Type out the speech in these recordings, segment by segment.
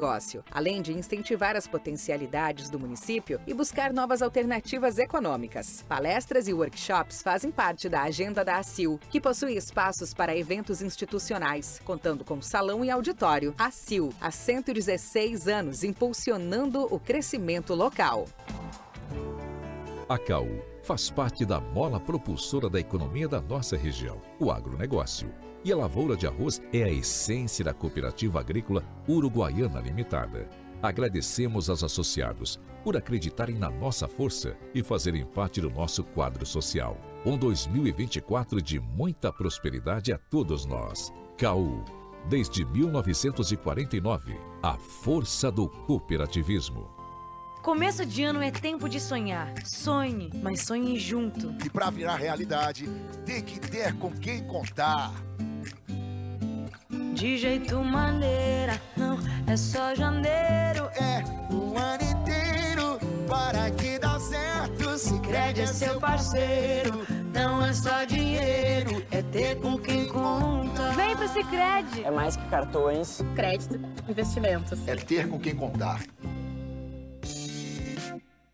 negócio, além de incentivar as potencialidades do município e buscar novas alternativas econômicas. Palestras e workshops fazem parte da agenda da ACIL, que possui espaços para eventos institucionais, contando com salão e auditório. ACIL, há 116 anos impulsionando o crescimento local. A CAU faz parte da mola propulsora da economia da nossa região, o agronegócio e a lavoura de arroz é a essência da Cooperativa Agrícola Uruguaiana Limitada. Agradecemos aos associados por acreditarem na nossa força e fazerem parte do nosso quadro social. Um 2024 de muita prosperidade a todos nós. CAU, desde 1949, a força do cooperativismo. Começo de ano é tempo de sonhar. Sonhe, mas sonhe junto. E para virar realidade, tem que ter com quem contar. De jeito maneira, não é só janeiro. É o ano inteiro para que dá certo. Se crede é seu parceiro, não é só dinheiro, é ter com quem conta. Vem pro Sicredi. É mais que cartões, crédito, investimentos. É ter com quem contar.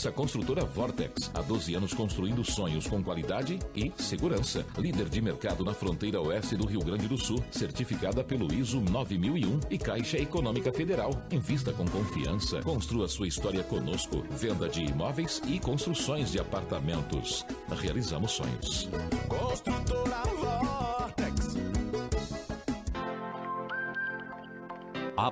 Conheça a construtora Vortex. Há 12 anos construindo sonhos com qualidade e segurança. Líder de mercado na fronteira oeste do Rio Grande do Sul. Certificada pelo ISO 9001 e Caixa Econômica Federal. Invista com confiança. Construa sua história conosco. Venda de imóveis e construções de apartamentos. Realizamos sonhos. Construtora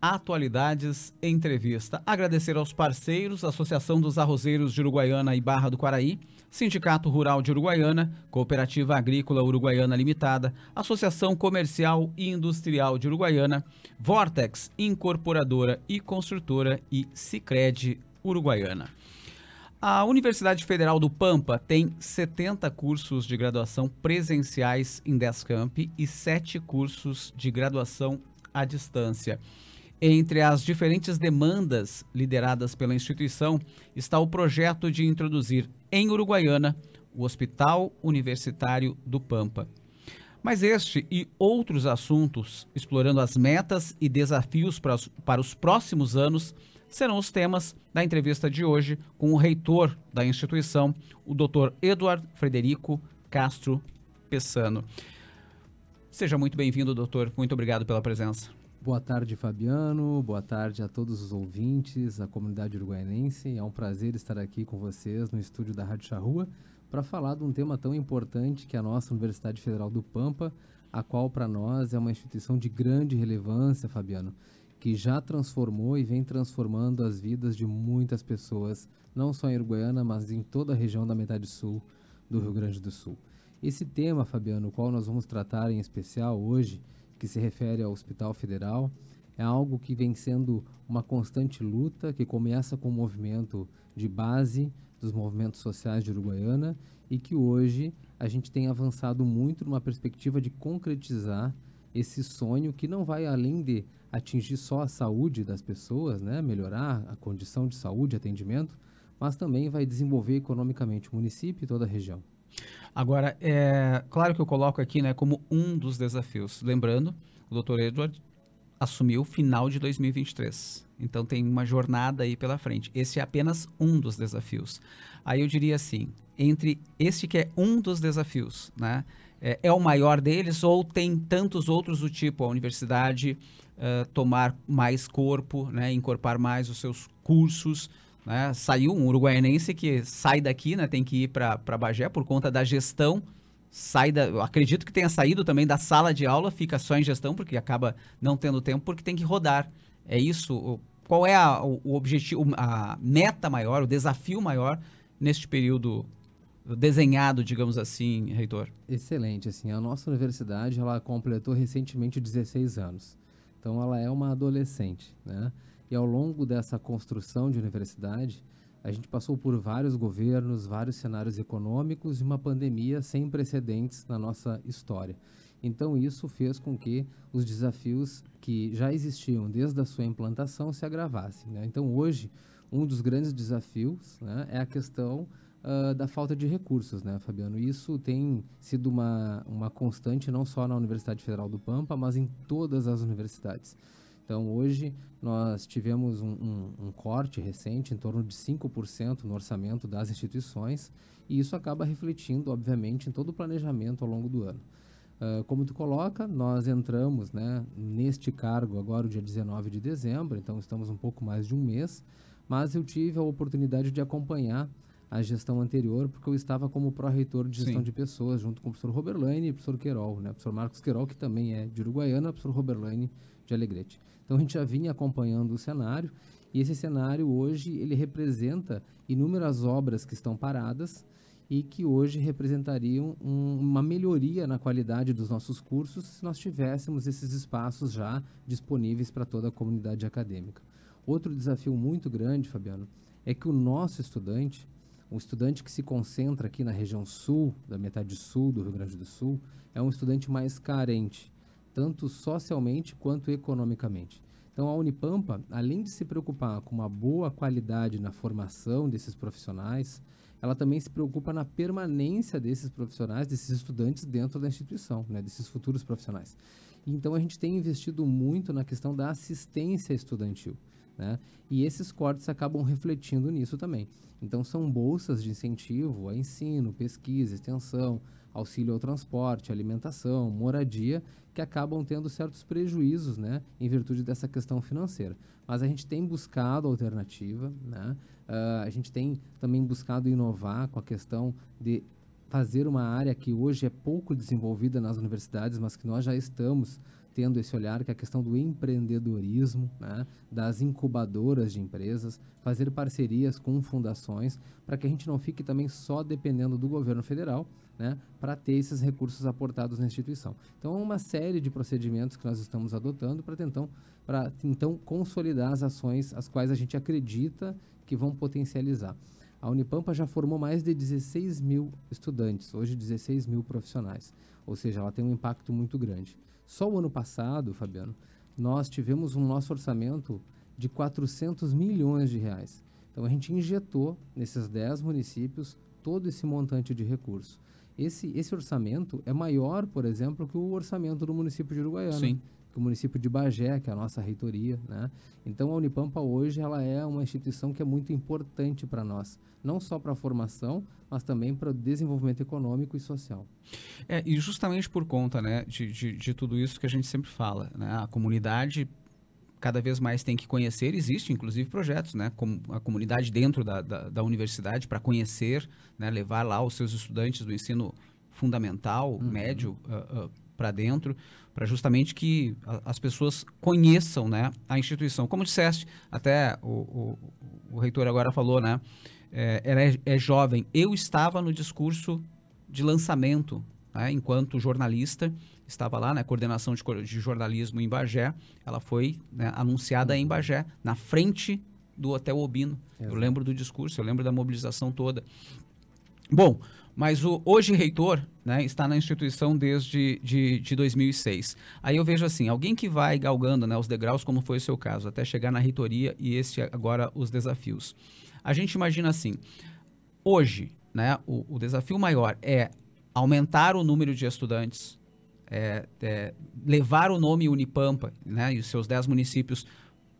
Atualidades Entrevista. Agradecer aos parceiros, Associação dos Arrozeiros de Uruguaiana e Barra do Quaraí, Sindicato Rural de Uruguaiana, Cooperativa Agrícola Uruguaiana Limitada, Associação Comercial e Industrial de Uruguaiana, Vortex Incorporadora e Construtora e Sicredi Uruguaiana. A Universidade Federal do Pampa tem 70 cursos de graduação presenciais em 10 campi e 7 cursos de graduação à distância. Entre as diferentes demandas lideradas pela instituição está o projeto de introduzir em Uruguaiana o Hospital Universitário do Pampa. Mas este e outros assuntos, explorando as metas e desafios para os, para os próximos anos, serão os temas da entrevista de hoje com o reitor da instituição, o Dr. Eduardo Frederico Castro Pessano. Seja muito bem-vindo, doutor. Muito obrigado pela presença. Boa tarde, Fabiano. Boa tarde a todos os ouvintes, a comunidade uruguaianense. É um prazer estar aqui com vocês no estúdio da Rádio Charrua para falar de um tema tão importante que é a nossa Universidade Federal do Pampa, a qual para nós é uma instituição de grande relevância, Fabiano, que já transformou e vem transformando as vidas de muitas pessoas, não só em Uruguaiana, mas em toda a região da metade sul do Rio Grande do Sul. Esse tema, Fabiano, o qual nós vamos tratar em especial hoje, que se refere ao Hospital Federal, é algo que vem sendo uma constante luta, que começa com o movimento de base dos movimentos sociais de Uruguaiana e que hoje a gente tem avançado muito numa perspectiva de concretizar esse sonho que não vai além de atingir só a saúde das pessoas, né, melhorar a condição de saúde, atendimento, mas também vai desenvolver economicamente o município e toda a região. Agora, é claro que eu coloco aqui né, como um dos desafios. Lembrando, o doutor Edward assumiu final de 2023. Então tem uma jornada aí pela frente. Esse é apenas um dos desafios. Aí eu diria assim, entre este que é um dos desafios, né, é, é o maior deles ou tem tantos outros do tipo a universidade uh, tomar mais corpo, né, incorporar mais os seus cursos, né? Saiu um uruguaianense que sai daqui, né, tem que ir para Bagé por conta da gestão sai da, acredito que tenha saído também da sala de aula, fica só em gestão, porque acaba não tendo tempo, porque tem que rodar. É isso? Qual é a, o objetivo, a meta maior, o desafio maior neste período desenhado, digamos assim, reitor? Excelente, assim, a nossa universidade, ela completou recentemente 16 anos. Então ela é uma adolescente, né? E ao longo dessa construção de universidade, a gente passou por vários governos, vários cenários econômicos e uma pandemia sem precedentes na nossa história. Então, isso fez com que os desafios que já existiam desde a sua implantação se agravassem. Né? Então, hoje, um dos grandes desafios né, é a questão uh, da falta de recursos, né, Fabiano? Isso tem sido uma, uma constante não só na Universidade Federal do Pampa, mas em todas as universidades. Então, hoje, nós tivemos um, um, um corte recente, em torno de 5% no orçamento das instituições, e isso acaba refletindo, obviamente, em todo o planejamento ao longo do ano. Uh, como tu coloca, nós entramos né, neste cargo agora, o dia 19 de dezembro, então estamos um pouco mais de um mês, mas eu tive a oportunidade de acompanhar a gestão anterior, porque eu estava como pró-reitor de gestão Sim. de pessoas, junto com o professor Roberlane e o professor Querol, né? O professor Marcos Querol, que também é de Uruguaiana, o professor Roberlane de Alegrete. Então a gente já vinha acompanhando o cenário e esse cenário hoje ele representa inúmeras obras que estão paradas e que hoje representariam um, uma melhoria na qualidade dos nossos cursos se nós tivéssemos esses espaços já disponíveis para toda a comunidade acadêmica. Outro desafio muito grande, Fabiano, é que o nosso estudante, o estudante que se concentra aqui na região sul, da metade sul do Rio Grande do Sul, é um estudante mais carente tanto socialmente quanto economicamente. Então, a Unipampa, além de se preocupar com uma boa qualidade na formação desses profissionais, ela também se preocupa na permanência desses profissionais, desses estudantes dentro da instituição, né, desses futuros profissionais. Então, a gente tem investido muito na questão da assistência estudantil. Né? E esses cortes acabam refletindo nisso também. Então, são bolsas de incentivo a ensino, pesquisa, extensão, auxílio ao transporte, alimentação, moradia, que acabam tendo certos prejuízos, né, em virtude dessa questão financeira. Mas a gente tem buscado alternativa, né, uh, a gente tem também buscado inovar com a questão de fazer uma área que hoje é pouco desenvolvida nas universidades, mas que nós já estamos tendo esse olhar, que é a questão do empreendedorismo, né, das incubadoras de empresas, fazer parcerias com fundações, para que a gente não fique também só dependendo do governo federal, né, para ter esses recursos aportados na instituição. Então, é uma série de procedimentos que nós estamos adotando para então, então consolidar as ações as quais a gente acredita que vão potencializar. A Unipampa já formou mais de 16 mil estudantes, hoje 16 mil profissionais, ou seja, ela tem um impacto muito grande. Só o ano passado, Fabiano, nós tivemos um nosso orçamento de 400 milhões de reais. Então a gente injetou nesses 10 municípios todo esse montante de recurso. Esse, esse orçamento é maior, por exemplo, que o orçamento do município de Uruguaiana. Sim que o município de Bagé, que é a nossa reitoria, né? Então a Unipampa hoje ela é uma instituição que é muito importante para nós, não só para a formação, mas também para o desenvolvimento econômico e social. É, e justamente por conta, né, de, de, de tudo isso que a gente sempre fala, né? A comunidade cada vez mais tem que conhecer, existe inclusive projetos, né, como a comunidade dentro da, da, da universidade para conhecer, né, levar lá os seus estudantes do ensino fundamental, uhum. médio, uh, uh, para dentro, para justamente que a, as pessoas conheçam né, a instituição. Como disseste, até o, o, o reitor agora falou, né? É, ela é, é, jovem. Eu estava no discurso de lançamento, né, enquanto jornalista, estava lá na né, coordenação de, de, jornalismo em Bagé. Ela foi né, anunciada em Bagé, na frente do Hotel Obino. Exato. Eu lembro do discurso, eu lembro da mobilização toda. Bom, mas o hoje reitor né, está na instituição desde de, de 2006. Aí eu vejo assim, alguém que vai galgando né, os degraus, como foi o seu caso, até chegar na reitoria e esse agora os desafios. A gente imagina assim, hoje, né, o, o desafio maior é aumentar o número de estudantes, é, é, levar o nome Unipampa né, e os seus 10 municípios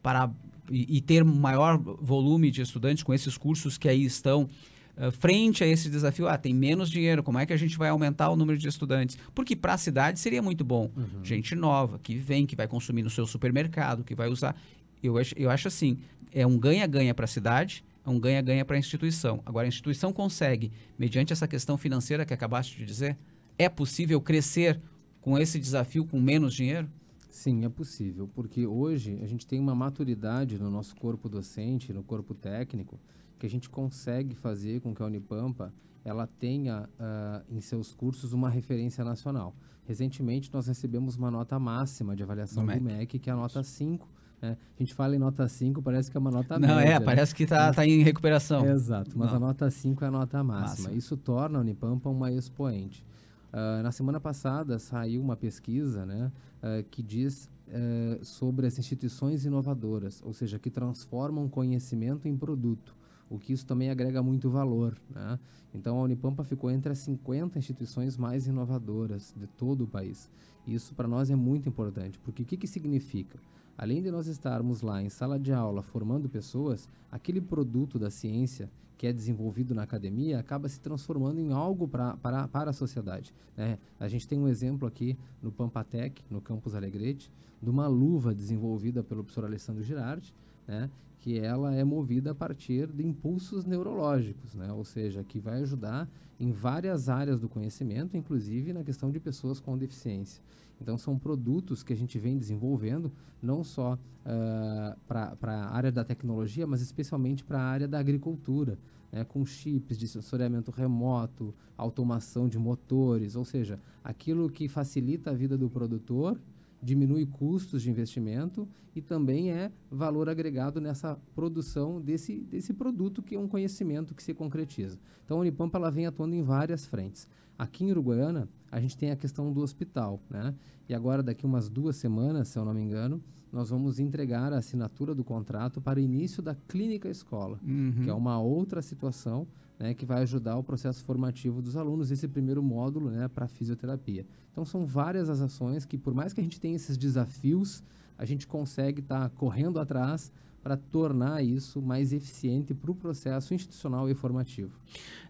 para e, e, ter maior volume de estudantes com esses cursos que aí estão uh, frente a esse desafio. Ah, tem menos dinheiro, como é que a gente vai aumentar o número de estudantes? Porque para a cidade seria muito bom. Uhum. Gente nova, que vem, que vai consumir no seu supermercado, que vai usar. Eu acho, eu acho assim, é um ganha-ganha para a cidade, é um ganha-ganha para a instituição. Agora, a instituição consegue, mediante essa questão financeira que acabaste de dizer, é possível crescer com esse desafio com menos dinheiro? Sim, é possível, porque hoje a gente tem uma maturidade no nosso corpo docente, no corpo técnico, que a gente consegue fazer com que a Unipampa ela tenha uh, em seus cursos uma referência nacional. Recentemente nós recebemos uma nota máxima de avaliação do, do MEC. MEC, que é a nota 5. Né? A gente fala em nota 5, parece que é uma nota Não, média. é, né? parece que está tá em recuperação. Exato, mas Não. a nota 5 é a nota máxima. máxima. Isso torna a Unipampa uma expoente. Uh, na semana passada saiu uma pesquisa né, uh, que diz uh, sobre as instituições inovadoras, ou seja, que transformam conhecimento em produto, o que isso também agrega muito valor. Né? Então a Unipampa ficou entre as 50 instituições mais inovadoras de todo o país. Isso para nós é muito importante, porque o que, que significa? Além de nós estarmos lá em sala de aula formando pessoas, aquele produto da ciência que é desenvolvido na academia acaba se transformando em algo pra, para, para a sociedade. Né? A gente tem um exemplo aqui no Pampatec, no Campus Alegrete, de uma luva desenvolvida pelo professor Alessandro Girardi, né? que ela é movida a partir de impulsos neurológicos, né? ou seja, que vai ajudar em várias áreas do conhecimento, inclusive na questão de pessoas com deficiência. Então, são produtos que a gente vem desenvolvendo, não só uh, para a área da tecnologia, mas especialmente para a área da agricultura, né, com chips de sensoriamento remoto, automação de motores, ou seja, aquilo que facilita a vida do produtor diminui custos de investimento e também é valor agregado nessa produção desse, desse produto que é um conhecimento que se concretiza. Então a Unipampa ela vem atuando em várias frentes. Aqui em Uruguaiana, a gente tem a questão do hospital, né? E agora, daqui umas duas semanas, se eu não me engano, nós vamos entregar a assinatura do contrato para o início da clínica escola, uhum. que é uma outra situação né, que vai ajudar o processo formativo dos alunos, esse primeiro módulo né, para fisioterapia. Então, são várias as ações que, por mais que a gente tenha esses desafios, a gente consegue estar tá correndo atrás para tornar isso mais eficiente para o processo institucional e formativo.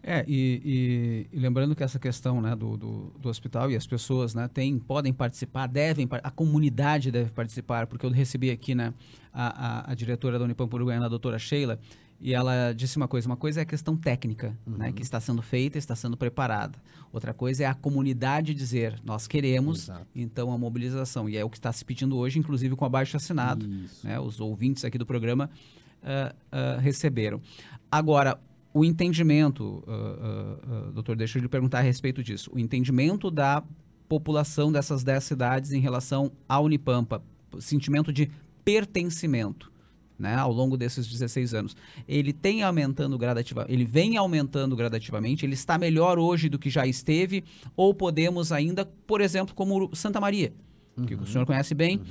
É, e, e, e, lembrando que essa questão né, do, do, do, hospital e as pessoas né, tem, podem participar, devem, a comunidade deve participar, porque eu recebi aqui né, a, a, a diretora da Unipampa Uruguaiana, a doutora Sheila, e ela disse uma coisa: uma coisa é a questão técnica, uhum. né, que está sendo feita, está sendo preparada. Outra coisa é a comunidade dizer: nós queremos, Exato. então a mobilização. E é o que está se pedindo hoje, inclusive com abaixo assinado. Né, os ouvintes aqui do programa uh, uh, receberam. Agora, o entendimento, uh, doutor, deixa eu lhe perguntar a respeito disso. O entendimento da população dessas 10 cidades em relação à Unipampa, sentimento de pertencimento né, ao longo desses 16 anos. Ele tem aumentando gradativamente, ele vem aumentando gradativamente, ele está melhor hoje do que já esteve, ou podemos ainda, por exemplo, como Santa Maria, uhum. que o senhor conhece bem, uhum.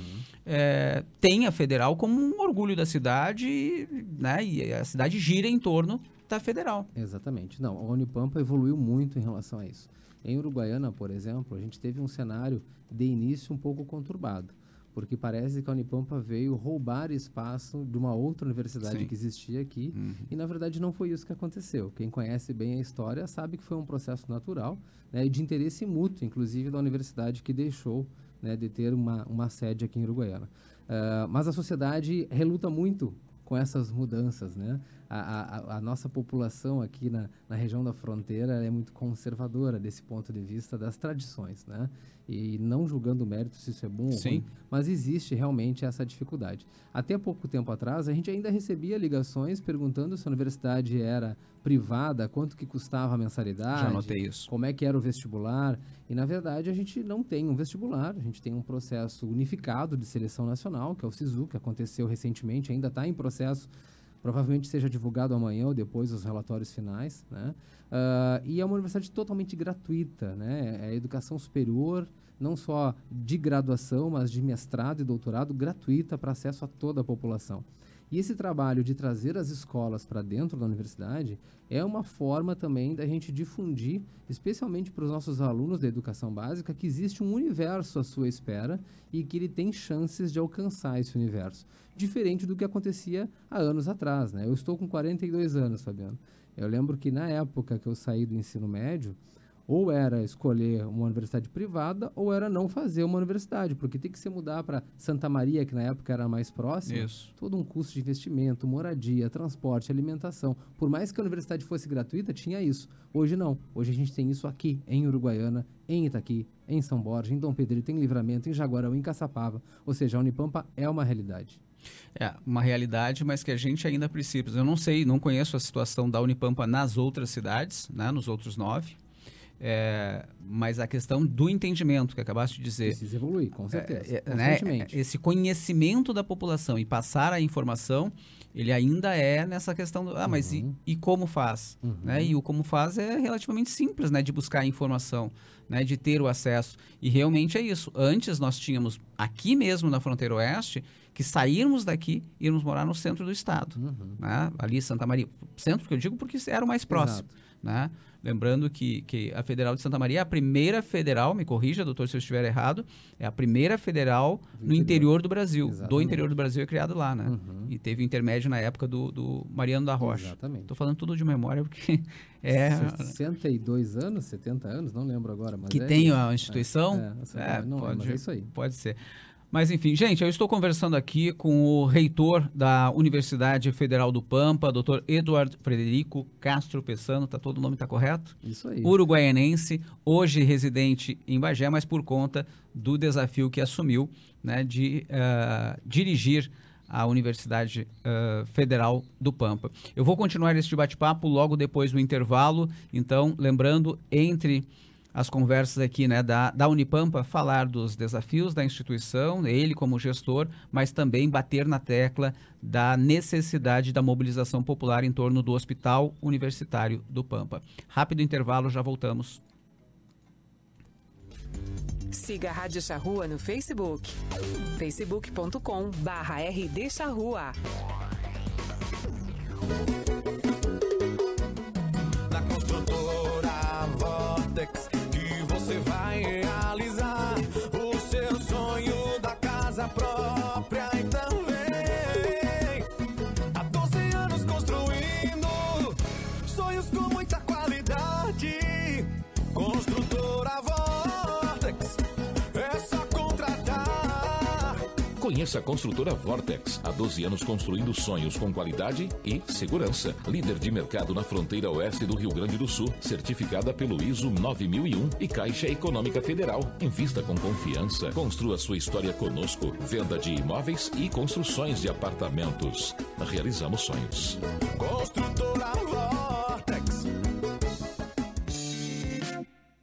é, tem a federal como um orgulho da cidade, né, e a cidade gira em torno da federal. Exatamente. Não, a Unipampa evoluiu muito em relação a isso. Em Uruguaiana, por exemplo, a gente teve um cenário de início um pouco conturbado porque parece que a Unipampa veio roubar espaço de uma outra universidade Sim. que existia aqui, uhum. e na verdade não foi isso que aconteceu. Quem conhece bem a história sabe que foi um processo natural né, e de interesse mútuo, inclusive da universidade que deixou né, de ter uma, uma sede aqui em Uruguaiana. Uh, mas a sociedade reluta muito com essas mudanças, né? A, a, a, nossa população aqui na, na região da fronteira é muito conservadora desse ponto de vista das tradições, né? E não julgando o mérito se isso é bom Sim. ou ruim, mas existe realmente essa dificuldade. Até pouco tempo atrás, a gente ainda recebia ligações perguntando se a universidade era privada, quanto que custava a mensalidade, Já notei isso. como é que era o vestibular. E, na verdade, a gente não tem um vestibular, a gente tem um processo unificado de seleção nacional, que é o SISU, que aconteceu recentemente, ainda está em processo provavelmente seja divulgado amanhã ou depois os relatórios finais, né? Uh, e é uma universidade totalmente gratuita, né? É educação superior, não só de graduação, mas de mestrado e doutorado, gratuita para acesso a toda a população. E esse trabalho de trazer as escolas para dentro da universidade é uma forma também da gente difundir, especialmente para os nossos alunos da educação básica, que existe um universo à sua espera e que ele tem chances de alcançar esse universo. Diferente do que acontecia há anos atrás. Né? Eu estou com 42 anos, Fabiano. Eu lembro que na época que eu saí do ensino médio, ou era escolher uma universidade privada ou era não fazer uma universidade, porque tem que se mudar para Santa Maria, que na época era mais próximo. Isso. Todo um custo de investimento, moradia, transporte, alimentação. Por mais que a universidade fosse gratuita, tinha isso. Hoje não. Hoje a gente tem isso aqui em Uruguaiana, em Itaqui, em São Borja, em Dom Pedrito, em Livramento, em Jaguarão, em Caçapava. Ou seja, a Unipampa é uma realidade. É, uma realidade, mas que a gente ainda precisa. Eu não sei, não conheço a situação da Unipampa nas outras cidades, né, nos outros nove. É, mas a questão do entendimento que acabaste de dizer. Precisa evoluir, com certeza. É, é, né, esse conhecimento da população e passar a informação, ele ainda é nessa questão do. Ah, mas e, e como faz? Uhum. Né? E o como faz é relativamente simples, né? De buscar a informação, né? De ter o acesso. E realmente é isso. Antes nós tínhamos, aqui mesmo na fronteira oeste, que sairmos daqui e irmos morar no centro do estado. Uhum. Né? Ali Santa Maria. Centro, porque eu digo porque era o mais próximo. Né? Lembrando que, que a Federal de Santa Maria é a primeira federal, me corrija, doutor, se eu estiver errado, é a primeira federal Do no interior. interior do Brasil. Do Exatamente. interior do Brasil é criado lá, né? Uhum. E teve intermédio na época do, do Mariano da Rocha. Exatamente. Estou falando tudo de memória porque é 62 anos, 70 anos, não lembro agora. Mas que é tem isso. a instituição. É, é, Santa- não lembro, mas é isso aí. Pode ser. Mas enfim, gente, eu estou conversando aqui com o reitor da Universidade Federal do Pampa, Dr. Eduardo Frederico Castro Pessano, tá todo o nome tá correto? Isso aí. Uruguaianense, hoje residente em Bagé, mas por conta do desafio que assumiu, né, de ah, dirigir a Universidade ah, Federal do Pampa. Eu vou continuar este bate-papo logo depois do intervalo, então, lembrando, entre as conversas aqui né, da, da Unipampa, falar dos desafios da instituição, ele como gestor, mas também bater na tecla da necessidade da mobilização popular em torno do Hospital Universitário do Pampa. Rápido intervalo, já voltamos. Siga a Rádio Charrua no Facebook. facebook.com barra RD Conheça a construtora Vortex. Há 12 anos construindo sonhos com qualidade e segurança. Líder de mercado na fronteira oeste do Rio Grande do Sul. Certificada pelo ISO 9001 e Caixa Econômica Federal. Invista com confiança. Construa sua história conosco. Venda de imóveis e construções de apartamentos. Realizamos sonhos. Construtora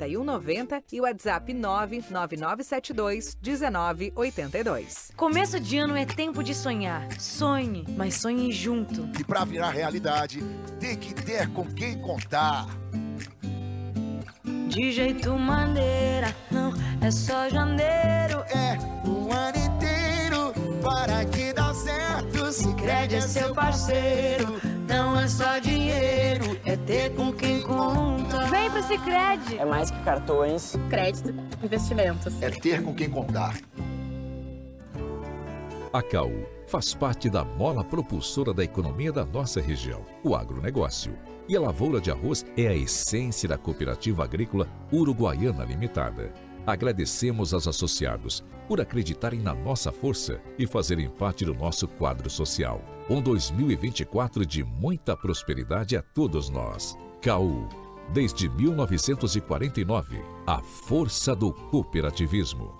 4190 e o WhatsApp 99972 1982. Começo de ano é tempo de sonhar. Sonhe, mas sonhe junto. E pra virar realidade, tem que ter com quem contar. De jeito maneira, não é só janeiro. É o ano inteiro para que dá certo. Se Cred é seu parceiro, não é só dinheiro, é ter com quem conta. Vem pro Cicred. É mais que cartões. Crédito, investimentos. É ter com quem contar. A CAU faz parte da mola propulsora da economia da nossa região, o agronegócio. E a lavoura de arroz é a essência da cooperativa agrícola Uruguaiana Limitada. Agradecemos aos associados por acreditarem na nossa força e fazerem parte do nosso quadro social. Um 2024 de muita prosperidade a todos nós. CAU, desde 1949, a força do cooperativismo.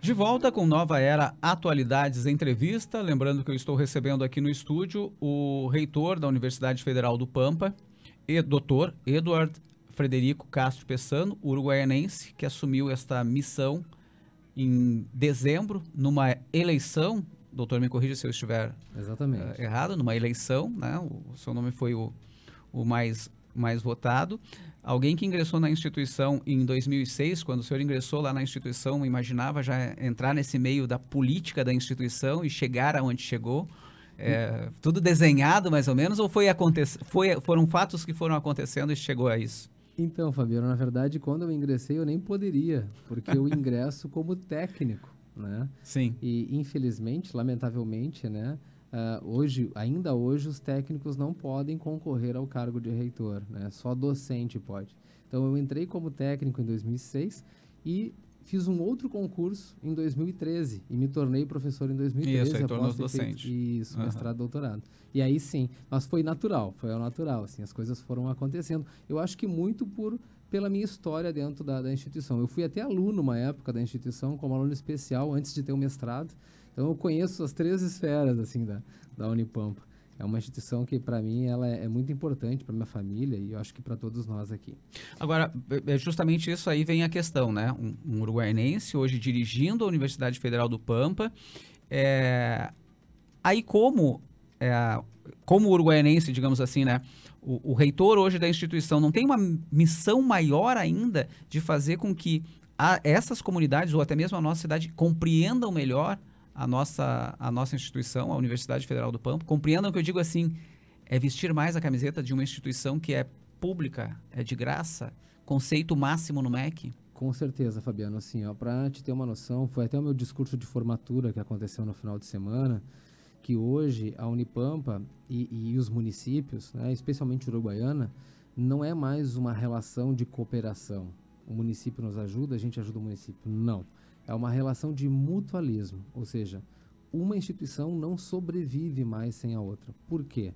De volta com Nova Era Atualidades Entrevista. Lembrando que eu estou recebendo aqui no estúdio o reitor da Universidade Federal do Pampa, e doutor Eduardo Frederico Castro Pessano, uruguaianense, que assumiu esta missão em dezembro, numa eleição. Doutor, me corrija se eu estiver Exatamente. Uh, errado, numa eleição, né? O seu nome foi o, o mais, mais votado. Alguém que ingressou na instituição em 2006, quando o senhor ingressou lá na instituição, imaginava já entrar nesse meio da política da instituição e chegar aonde chegou? É, tudo desenhado mais ou menos ou foi, foi foram fatos que foram acontecendo e chegou a isso? Então, Fabiano, na verdade, quando eu ingressei eu nem poderia, porque eu ingresso como técnico, né? Sim. E infelizmente, lamentavelmente, né? Uh, hoje, ainda hoje, os técnicos não podem concorrer ao cargo de reitor, né? Só docente pode. Então, eu entrei como técnico em 2006 e fiz um outro concurso em 2013 e me tornei professor em 2013. Isso, aí tornou docente. Isso, uhum. mestrado, doutorado. E aí sim, mas foi natural, foi ao natural, assim, as coisas foram acontecendo. Eu acho que muito por pela minha história dentro da, da instituição. Eu fui até aluno uma época da instituição como aluno especial antes de ter o mestrado. Então eu conheço as três esferas assim da, da Unipampa. É uma instituição que, para mim, ela é, é muito importante para minha família e eu acho que para todos nós aqui. Agora, é, é justamente isso aí vem a questão, né? Um, um hoje dirigindo a Universidade Federal do Pampa. É... Aí como, é... como uruguaiense, digamos assim, né? O, o reitor hoje da instituição não tem uma missão maior ainda de fazer com que a, essas comunidades ou até mesmo a nossa cidade compreendam melhor a nossa, a nossa instituição, a Universidade Federal do Pampa, compreendam que eu digo assim, é vestir mais a camiseta de uma instituição que é pública, é de graça, conceito máximo no MEC? Com certeza, Fabiano. Assim, para te ter uma noção, foi até o meu discurso de formatura que aconteceu no final de semana, que hoje a Unipampa e, e os municípios, né, especialmente Uruguaiana, não é mais uma relação de cooperação. O município nos ajuda, a gente ajuda o município. Não. É uma relação de mutualismo, ou seja, uma instituição não sobrevive mais sem a outra. Por quê?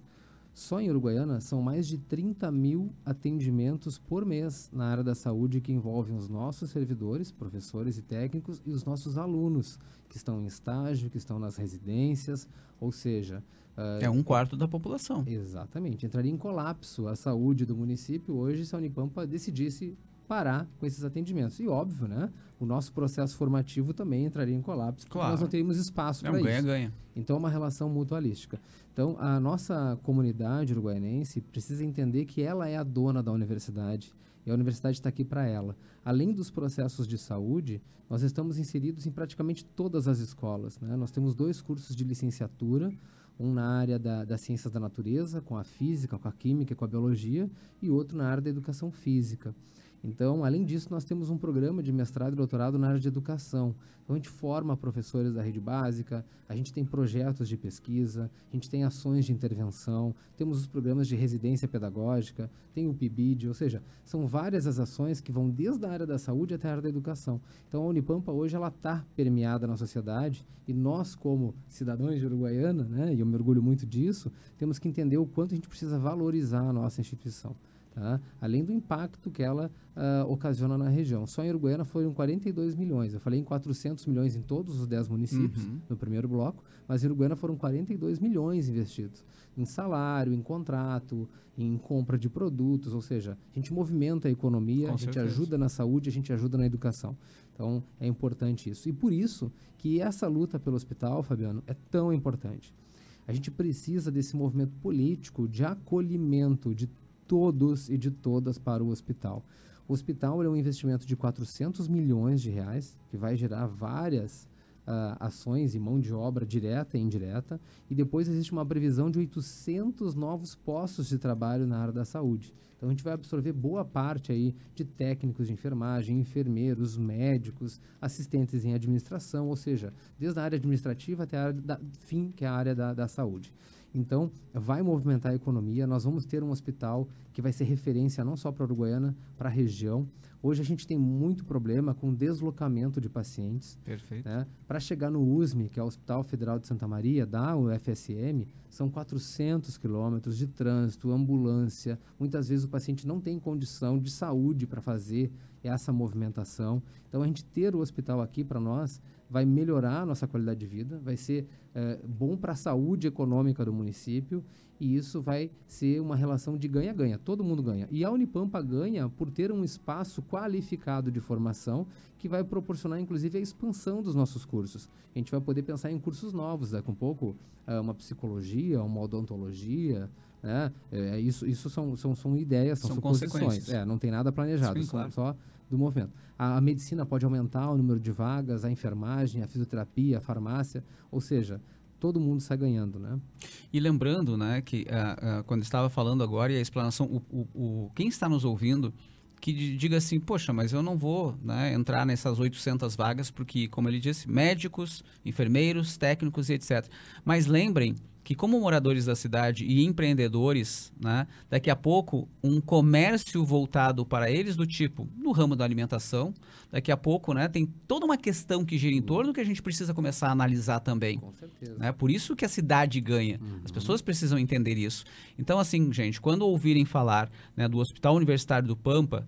Só em Uruguaiana são mais de 30 mil atendimentos por mês na área da saúde que envolvem os nossos servidores, professores e técnicos e os nossos alunos que estão em estágio, que estão nas residências, ou seja... Uh, é um quarto da população. Exatamente. Entraria em colapso a saúde do município hoje se a Unipampa decidisse parar com esses atendimentos. E óbvio, né? O nosso processo formativo também entraria em colapso, porque claro. nós não teríamos espaço para isso. Ganha-ganha. Então, é uma relação mutualística. Então, a nossa comunidade uruguaianense precisa entender que ela é a dona da universidade e a universidade está aqui para ela. Além dos processos de saúde, nós estamos inseridos em praticamente todas as escolas. Né? Nós temos dois cursos de licenciatura, um na área da, das ciências da natureza, com a física, com a química e com a biologia, e outro na área da educação física. Então, além disso, nós temos um programa de mestrado e doutorado na área de educação. Então, a gente forma professores da rede básica, a gente tem projetos de pesquisa, a gente tem ações de intervenção, temos os programas de residência pedagógica, tem o PIBID, ou seja, são várias as ações que vão desde a área da saúde até a área da educação. Então, a Unipampa hoje ela está permeada na sociedade e nós, como cidadãos de Uruguaiana, né, e eu me orgulho muito disso, temos que entender o quanto a gente precisa valorizar a nossa instituição tá? além do impacto que ela uh, ocasiona na região. Só em Uruguaiana foram 42 milhões. Eu falei em 400 milhões em todos os 10 municípios, uhum. no primeiro bloco, mas em Uruguaiana foram 42 milhões investidos em salário, em contrato, em compra de produtos, ou seja, a gente movimenta a economia, Com a gente certeza. ajuda na saúde, a gente ajuda na educação. Então, é importante isso. E por isso que essa luta pelo hospital, Fabiano, é tão importante. A gente precisa desse movimento político de acolhimento de todos e de todas para o hospital. O hospital é um investimento de 400 milhões de reais, que vai gerar várias ações e mão de obra direta e indireta, e depois existe uma previsão de 800 novos postos de trabalho na área da saúde. Então a gente vai absorver boa parte aí de técnicos de enfermagem, enfermeiros, médicos, assistentes em administração, ou seja, desde a área administrativa até a área da fim, que é a área da, da saúde. Então, vai movimentar a economia. Nós vamos ter um hospital que vai ser referência não só para a Uruguaiana, para a região. Hoje a gente tem muito problema com deslocamento de pacientes. Perfeito. Né? Para chegar no USME, que é o Hospital Federal de Santa Maria, da UFSM, são 400 quilômetros de trânsito, ambulância. Muitas vezes o paciente não tem condição de saúde para fazer essa movimentação. Então, a gente ter o hospital aqui para nós vai melhorar a nossa qualidade de vida, vai ser é, bom para a saúde econômica do município e isso vai ser uma relação de ganha-ganha. Todo mundo ganha. E a Unipampa ganha por ter um espaço qualificado de formação que vai proporcionar, inclusive, a expansão dos nossos cursos. A gente vai poder pensar em cursos novos, daqui a um pouco, é, uma psicologia, uma odontologia, né? É, isso isso são, são, são ideias, são, são suposições. É, não tem nada planejado, Sim, claro. só do movimento. A, a, medicina pode aumentar o número de vagas, a enfermagem, a fisioterapia, a farmácia, ou seja, todo mundo sai ganhando, né? E lembrando, né, que uh, uh, quando estava falando agora e a explanação, o, o, o, quem está nos ouvindo que diga assim, poxa, mas eu não vou né, entrar nessas 800 vagas porque, como ele disse, médicos, enfermeiros, técnicos e etc. Mas lembrem que como moradores da cidade e empreendedores, né, daqui a pouco um comércio voltado para eles do tipo no ramo da alimentação, daqui a pouco, né, tem toda uma questão que gira em torno que a gente precisa começar a analisar também. Com certeza. Né? Por isso que a cidade ganha. Uhum. As pessoas precisam entender isso. Então, assim, gente, quando ouvirem falar né, do Hospital Universitário do Pampa,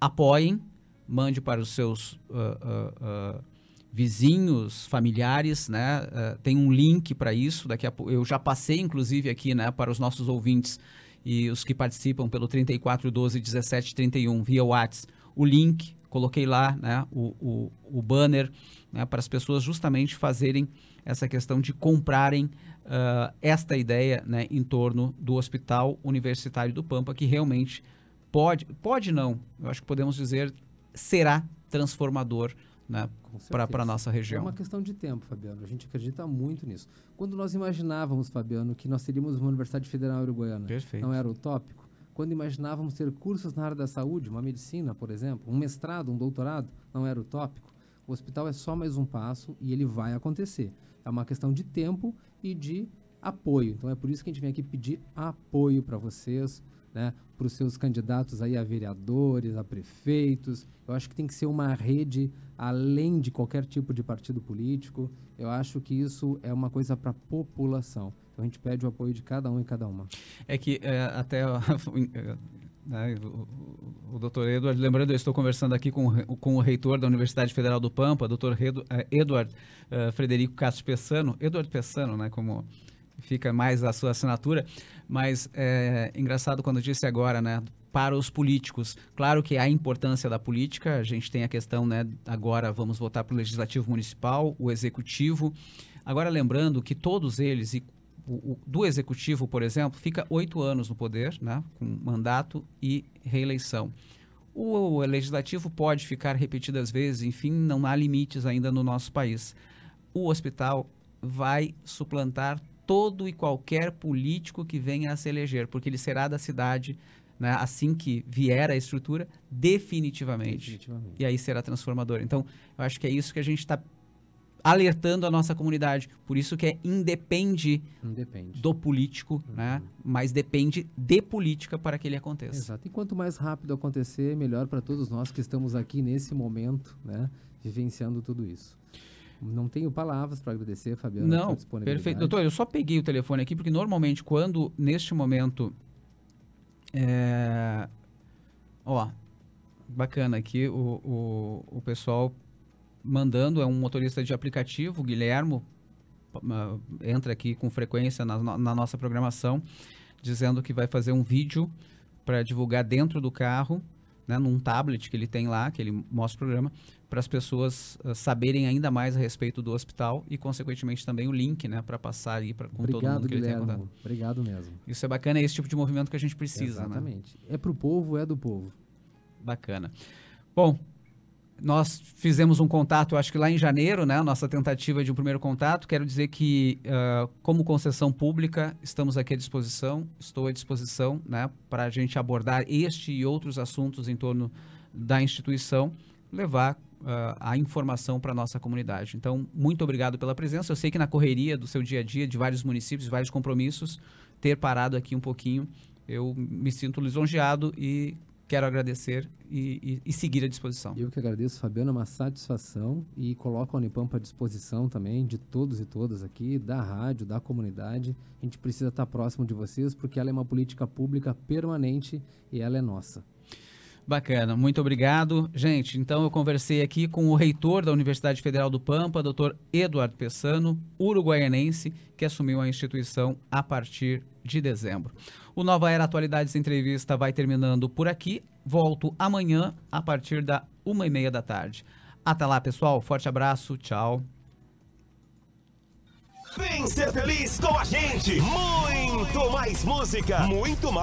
apoiem, mande para os seus uh, uh, uh, vizinhos, familiares, né? Uh, tem um link para isso. Daqui a eu já passei, inclusive, aqui, né, para os nossos ouvintes e os que participam pelo 3412 1731 via WhatsApp, o link, coloquei lá, né, o, o, o banner, né, para as pessoas justamente fazerem essa questão de comprarem uh, esta ideia, né, em torno do Hospital Universitário do Pampa, que realmente pode, pode não, eu acho que podemos dizer, será transformador né, para a nossa região. É uma questão de tempo, Fabiano. A gente acredita muito nisso. Quando nós imaginávamos, Fabiano, que nós teríamos uma Universidade Federal Uruguaiana, Perfeito. não era utópico? Quando imaginávamos ter cursos na área da saúde, uma medicina, por exemplo, um mestrado, um doutorado, não era utópico? O hospital é só mais um passo e ele vai acontecer. É uma questão de tempo e de apoio. Então é por isso que a gente vem aqui pedir apoio para vocês, né, para os seus candidatos aí a vereadores, a prefeitos. Eu acho que tem que ser uma rede além de qualquer tipo de partido político. Eu acho que isso é uma coisa para a população. Então a gente pede o apoio de cada um e cada uma. É que é, até né, o, o doutor Edward, lembrando, eu estou conversando aqui com, com o reitor da Universidade Federal do Pampa, doutor é, Edward uh, Frederico Castro Pessano, Edward Pessano, né, como fica mais a sua assinatura, mas é engraçado quando disse agora, né, para os políticos. Claro que há importância da política, a gente tem a questão, né, agora vamos votar para o legislativo municipal, o executivo. Agora lembrando que todos eles, e o, o, do executivo, por exemplo, fica oito anos no poder, né, com mandato e reeleição. O, o legislativo pode ficar repetidas vezes, enfim, não há limites ainda no nosso país. O hospital vai suplantar todo e qualquer político que venha a se eleger, porque ele será da cidade, né, assim que vier a estrutura, definitivamente. definitivamente. E aí será transformador. Então, eu acho que é isso que a gente está alertando a nossa comunidade. Por isso que é independe, independe. do político, uhum. né? mas depende de política para que ele aconteça. Exato. E quanto mais rápido acontecer, melhor para todos nós que estamos aqui nesse momento, né? vivenciando tudo isso. Não tenho palavras para agradecer, Fabiano. Não, perfeito. Doutor, eu só peguei o telefone aqui porque normalmente quando, neste momento, é... ó, bacana aqui, o, o, o pessoal mandando, é um motorista de aplicativo, Guilhermo, entra aqui com frequência na, na nossa programação, dizendo que vai fazer um vídeo para divulgar dentro do carro, né, num tablet que ele tem lá, que ele mostra o programa, para as pessoas uh, saberem ainda mais a respeito do hospital e, consequentemente, também o link, né, para passar aí pra, com Obrigado, todo mundo que Guilherme. ele tem contato. Obrigado mesmo. Isso é bacana, é esse tipo de movimento que a gente precisa, né? Exatamente. Né? É para o povo, é do povo. Bacana. Bom, nós fizemos um contato, acho que lá em janeiro, né? Nossa tentativa de um primeiro contato. Quero dizer que, uh, como concessão pública, estamos aqui à disposição, estou à disposição, né? Para a gente abordar este e outros assuntos em torno da instituição, levar uh, a informação para a nossa comunidade. Então, muito obrigado pela presença. Eu sei que na correria do seu dia a dia, de vários municípios, de vários compromissos, ter parado aqui um pouquinho, eu me sinto lisonjeado e quero agradecer e, e, e, seguir à disposição. Eu que agradeço, Fabiano, é uma satisfação e coloco a Unipampa à disposição também de todos e todas aqui, da rádio, da comunidade. A gente precisa estar próximo de vocês porque ela é uma política pública permanente e ela é nossa. Bacana, muito obrigado. Gente, então eu conversei aqui com o reitor da Universidade Federal do Pampa, Dr. Eduardo Pessano, uruguaianense, que assumiu a instituição a partir de dezembro. O Nova Era Atualidades Entrevista vai terminando por aqui. Volto amanhã a partir da uma e meia da tarde. Até lá, pessoal. Forte abraço. Tchau. Vem ser feliz com a gente. Muito mais música, muito mais.